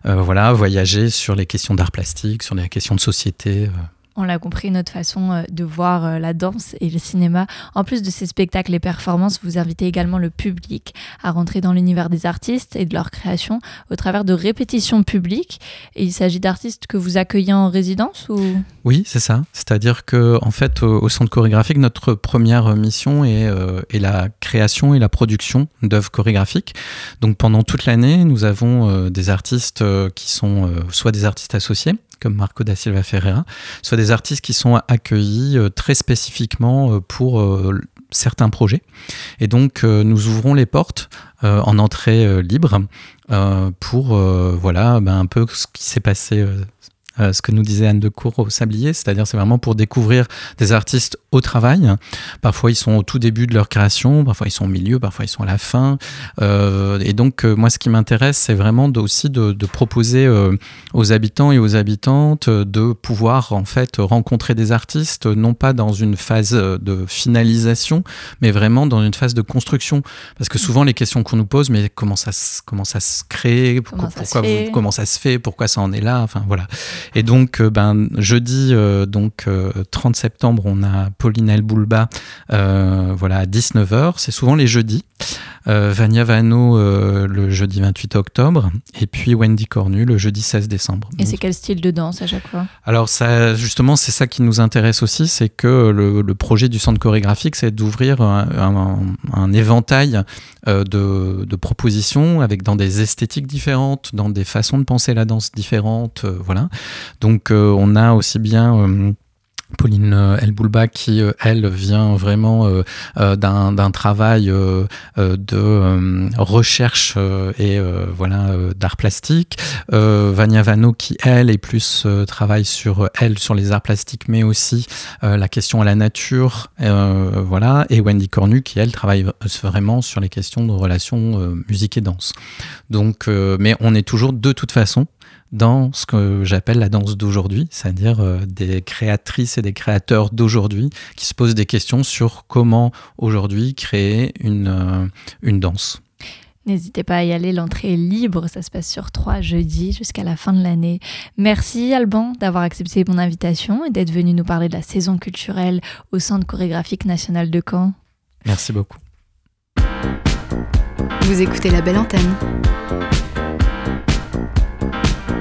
voilà, voyager sur les questions d'art plastique, sur les questions de société on l'a compris, notre façon euh, de voir euh, la danse et le cinéma. En plus de ces spectacles et performances, vous invitez également le public à rentrer dans l'univers des artistes et de leur création au travers de répétitions publiques. Et il s'agit d'artistes que vous accueillez en résidence ou? Oui, c'est ça. C'est-à-dire que en fait, au, centre chorégraphique, notre première mission euh, est la création et la production d'œuvres chorégraphiques. Donc pendant toute l'année, nous avons des artistes qui sont soit des artistes associés, comme Marco da Silva Ferreira, soit des artistes qui sont accueillis euh, très spécifiquement euh, pour euh, certains projets. Et donc, nous ouvrons les portes en entrée libre pour, voilà, ben, un peu ce qui s'est passé euh, ce que nous disait Anne de Cour au Sablier, c'est-à-dire c'est vraiment pour découvrir des artistes au travail. Parfois ils sont au tout début de leur création, parfois ils sont au milieu, parfois ils sont à la fin. Euh, et donc euh, moi ce qui m'intéresse c'est vraiment aussi de, proposer aux habitants et aux habitantes de pouvoir en fait rencontrer des artistes, non pas dans une phase de finalisation, mais vraiment dans une phase de construction. Parce que souvent les questions qu'on nous pose, mais comment ça, comment ça se crée, comment, pourquoi, ça, se comment ça se fait, pourquoi ça en est là, enfin voilà. Et donc, euh, ben, jeudi, euh, donc 30 euh, septembre, on a Pauline Elboulba, voilà, à 19h. C'est souvent les jeudis. Vania Vano le jeudi 28 octobre et puis Wendy Cornu le jeudi 16 décembre. Et c'est quel style de danse à chaque fois? Alors ça, justement, c'est ça qui nous intéresse aussi, c'est que le, projet du centre chorégraphique, c'est d'ouvrir un, éventail de, de, propositions avec dans des esthétiques différentes, dans des façons de penser la danse différentes, voilà. Donc euh, on a aussi bien euh, Pauline euh, Elboulba qui, elle, vient vraiment d'un travail de recherche et voilà d'art plastique. Vania Vano qui, elle, est plus travaille sur elle, sur les arts plastiques, mais aussi la question à la nature. voilà. Et Wendy Cornu qui, elle, travaille vraiment sur les questions de relations musique et danse. Donc, mais on est toujours de toute façon dans ce que j'appelle la danse d'aujourd'hui, c'est-à-dire euh, des créatrices et des créateurs d'aujourd'hui qui se posent des questions sur comment aujourd'hui créer une, euh, une danse. N'hésitez pas à y aller, l'entrée est libre, ça se passe sur trois jeudis jusqu'à la fin de l'année. Merci Alban d'avoir accepté mon invitation et d'être venu nous parler de la saison culturelle au Centre chorégraphique national de Caen. Merci beaucoup. Vous écoutez la belle antenne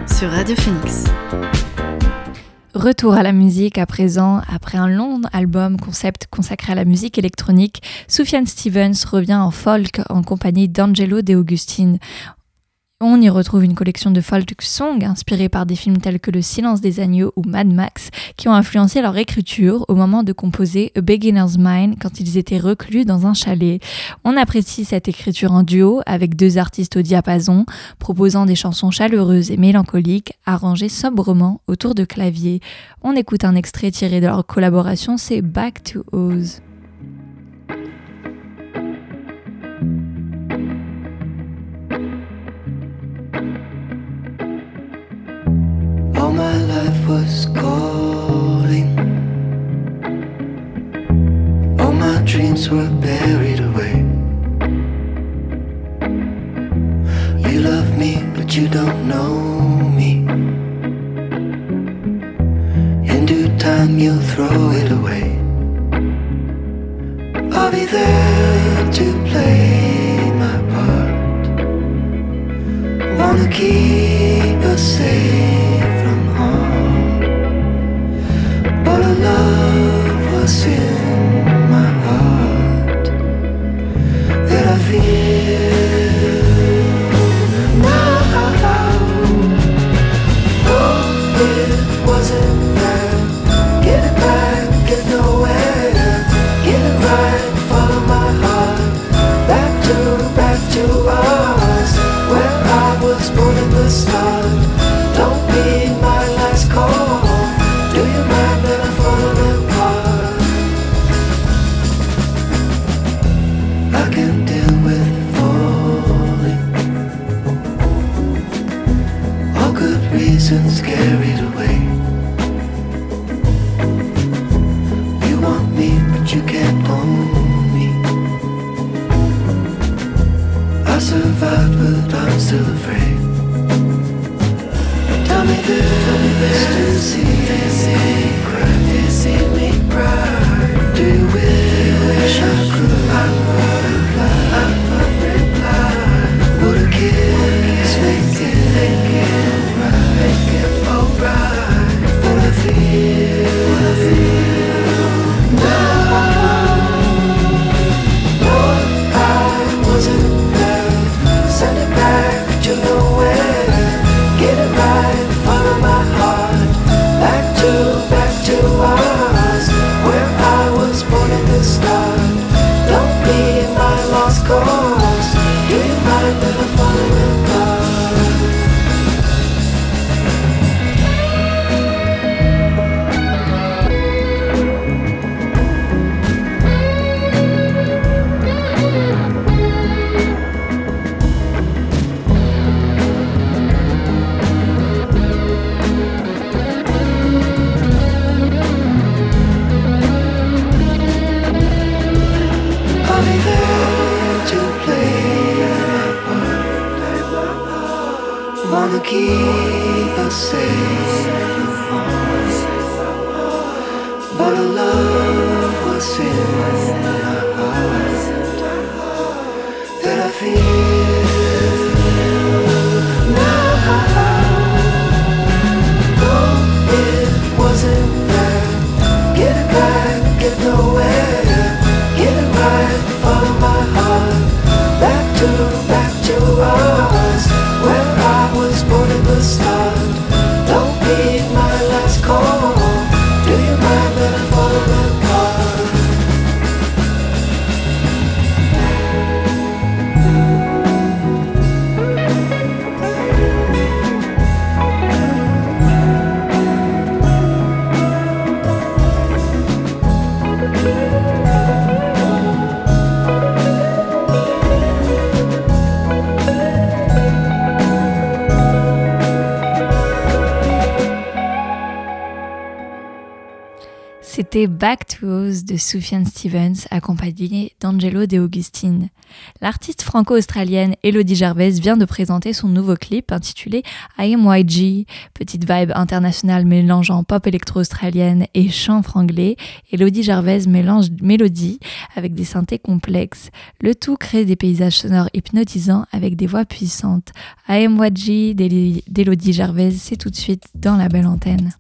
sur Radio Phoenix. Retour à la musique à présent, après un long album concept consacré à la musique électronique, Soufiane Stevens revient en folk en compagnie d'Angelo De Augustine. On y retrouve une collection de folk songs inspirés par des films tels que Le silence des agneaux ou Mad Max qui ont influencé leur écriture au moment de composer A Beginner's Mind quand ils étaient reclus dans un chalet. On apprécie cette écriture en duo avec deux artistes au diapason proposant des chansons chaleureuses et mélancoliques arrangées sobrement autour de claviers. On écoute un extrait tiré de leur collaboration, c'est Back to Oz. Time, you'll throw it away. Back to Oz de Sufjan Stevens, accompagnée d'Angelo De Augustine. L'artiste franco-australienne Elodie Gervais vient de présenter son nouveau clip intitulé IMYG, petite vibe internationale mélangeant pop électro-australienne et chant franglais. Elodie Gervais mélange mélodie avec des synthés complexes. Le tout crée des paysages sonores hypnotisants avec des voix puissantes. IMYG d'Elodie Gervais, c'est tout de suite dans la belle antenne.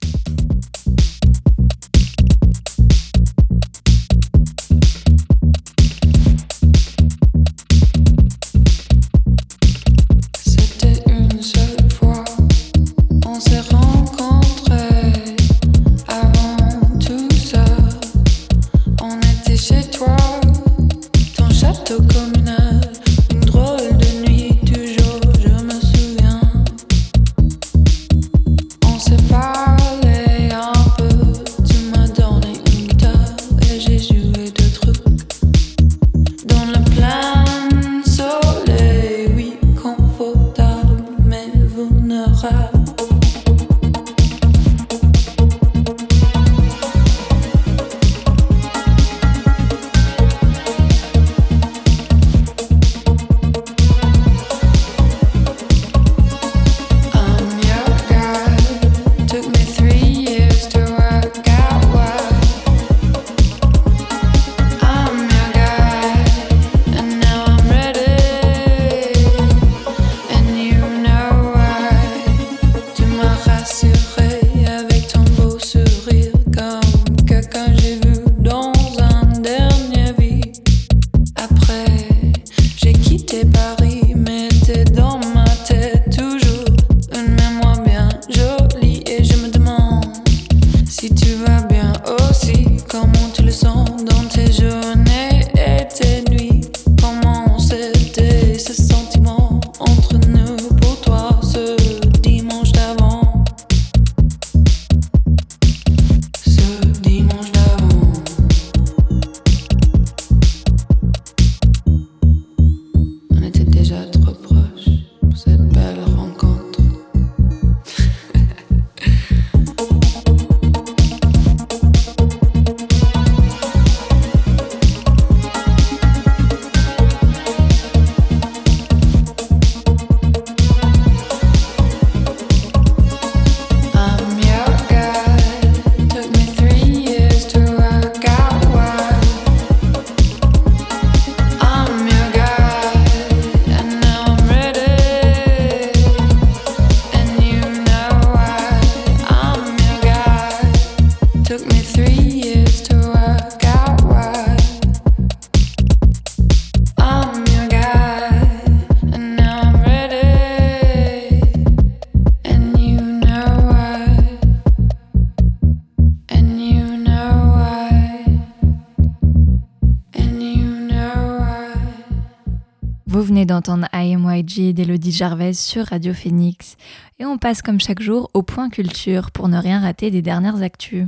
Et d'Elodie Jarvez sur Radio Phoenix. Et on passe comme chaque jour au point culture pour ne rien rater des dernières actus.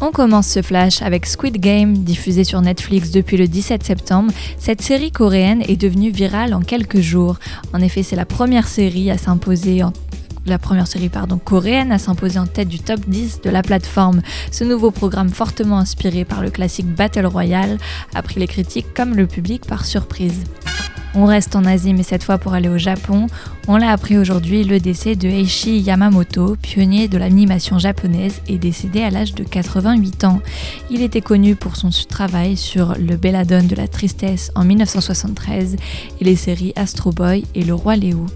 On commence ce flash avec Squid Game, diffusé sur Netflix depuis le 17 septembre. Cette série coréenne est devenue virale en quelques jours. En effet, c'est la première série à s'imposer en la première série pardon, coréenne à s'imposer en tête du top 10 de la plateforme. Ce nouveau programme fortement inspiré par le classique Battle Royale a pris les critiques comme le public par surprise. On reste en Asie, mais cette fois pour aller au Japon. On l'a appris aujourd'hui, le décès de Eishi Yamamoto, pionnier de l'animation japonaise, est décédé à l'âge de 88 ans. Il était connu pour son travail sur le Belladone de la tristesse en 1973 et les séries Astro Boy et Le Roi Léo.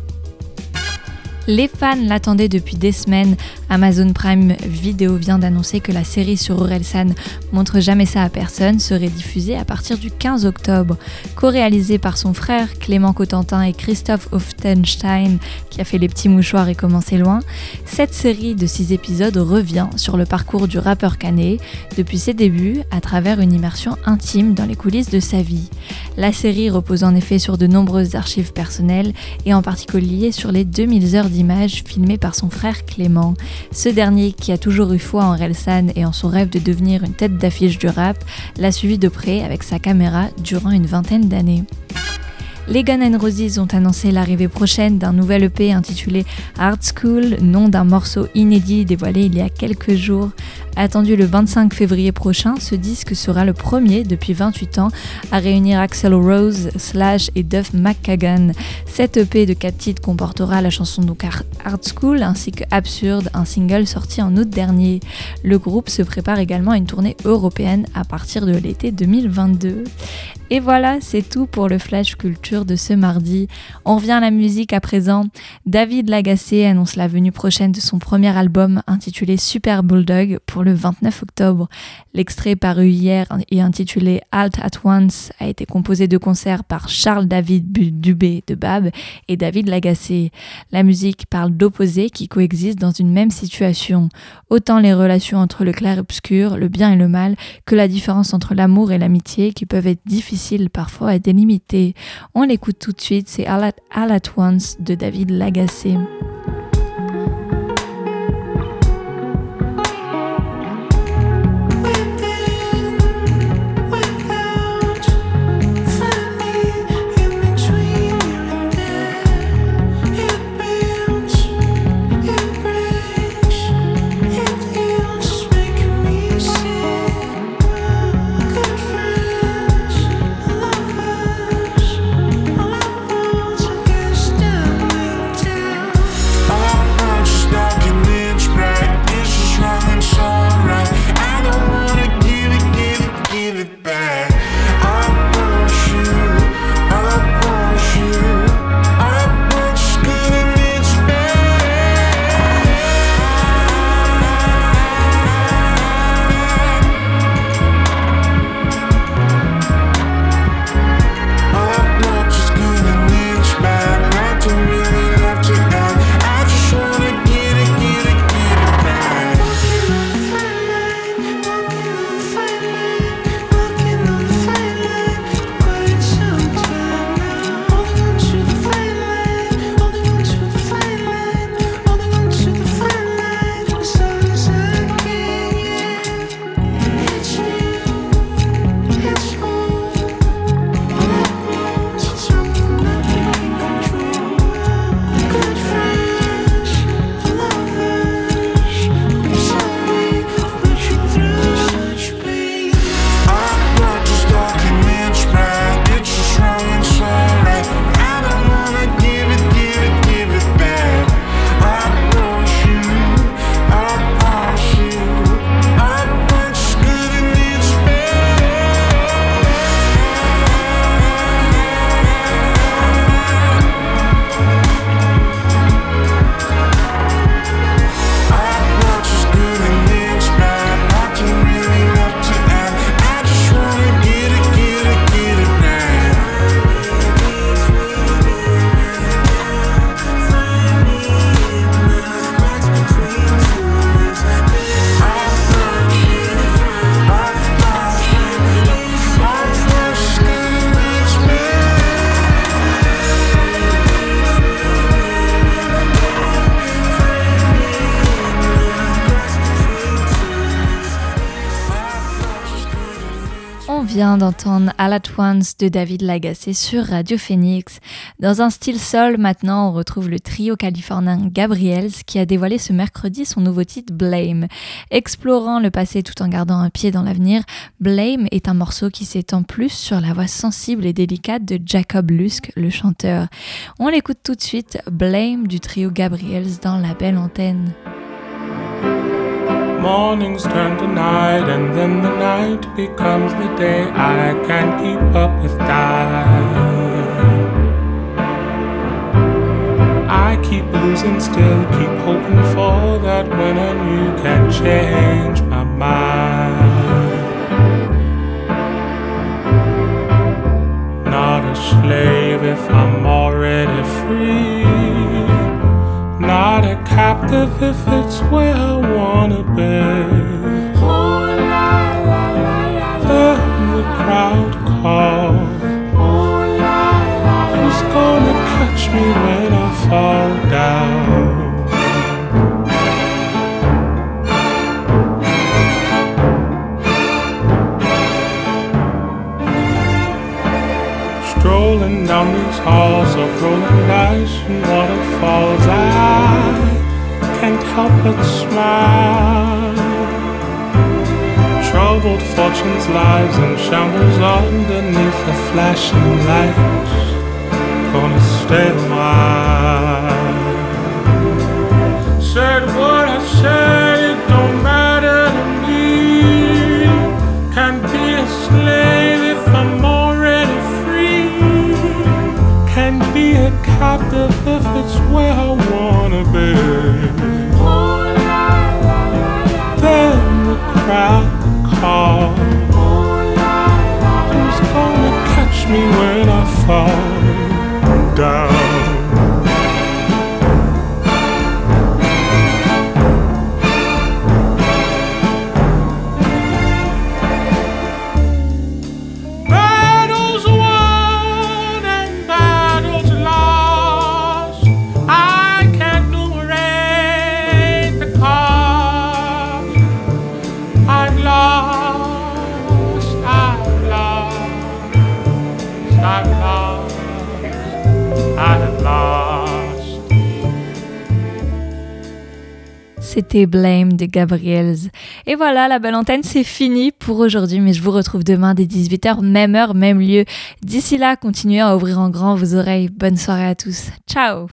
Les fans l'attendaient depuis des semaines. Amazon Prime Video vient d'annoncer que la série sur Orelsan Montre jamais ça à personne serait diffusée à partir du 15 octobre. Co-réalisée par son frère Clément Cotentin et Christophe Offenstein, qui a fait Les Petits Mouchoirs et Commencé Loin, cette série de 6 épisodes revient sur le parcours du rappeur Canet depuis ses débuts à travers une immersion intime dans les coulisses de sa vie. La série repose en effet sur de nombreuses archives personnelles et en particulier sur les 2000 heures d'images filmées par son frère Clément. Ce dernier, qui a toujours eu foi en Relsan et en son rêve de devenir une tête d'affiche du rap, l'a suivi de près avec sa caméra durant une vingtaine d'années. Les Gun N' Roses ont annoncé l'arrivée prochaine d'un nouvel EP intitulé Art School, nom d'un morceau inédit dévoilé il y a quelques jours. Attendu le 25 février prochain, ce disque sera le premier depuis 28 ans à réunir Axel Rose, Slash et Duff McKagan. Cet EP de 4 titres comportera la chanson donc Art School ainsi que Absurde, un single sorti en août dernier. Le groupe se prépare également à une tournée européenne à partir de l'été 2022. Et voilà, c'est tout pour le Flash Culture de ce mardi. On revient à la musique à présent. David Lagacé annonce la venue prochaine de son premier album intitulé Super Bulldog pour le 29 octobre. L'extrait paru hier et intitulé Alt at Once a été composé de concerts par Charles David Dubé de Bab et David Lagacé. La musique parle d'opposés qui coexistent dans une même situation. Autant les relations entre le clair et obscur, le bien et le mal, que la différence entre l'amour et l'amitié qui peuvent être difficiles parfois à délimiter. On l'écoute tout de suite, c'est All at Once de David Lagacé. All At Once de David Lagacé sur Radio Phoenix. Dans un style sol, maintenant, on retrouve le trio californien Gabriels qui a dévoilé ce mercredi son nouveau titre Blame. Explorant le passé tout en gardant un pied dans l'avenir, Blame est un morceau qui s'étend plus sur la voix sensible et délicate de Jacob Lusk, le chanteur. On l'écoute tout de suite, Blame du trio Gabriels dans la belle antenne. Mornings turn to night, and then the night becomes the day. I can't keep up with time. I keep losing, still keep hoping for that when and you can change my mind. Not a slave if I'm already free. Not a captive if it's where I wanna be. Blame de Gabriels. Et voilà, la belle antenne, c'est fini pour aujourd'hui, mais je vous retrouve demain dès 18h, même heure, même lieu. D'ici là, continuez à ouvrir en grand vos oreilles. Bonne soirée à tous. Ciao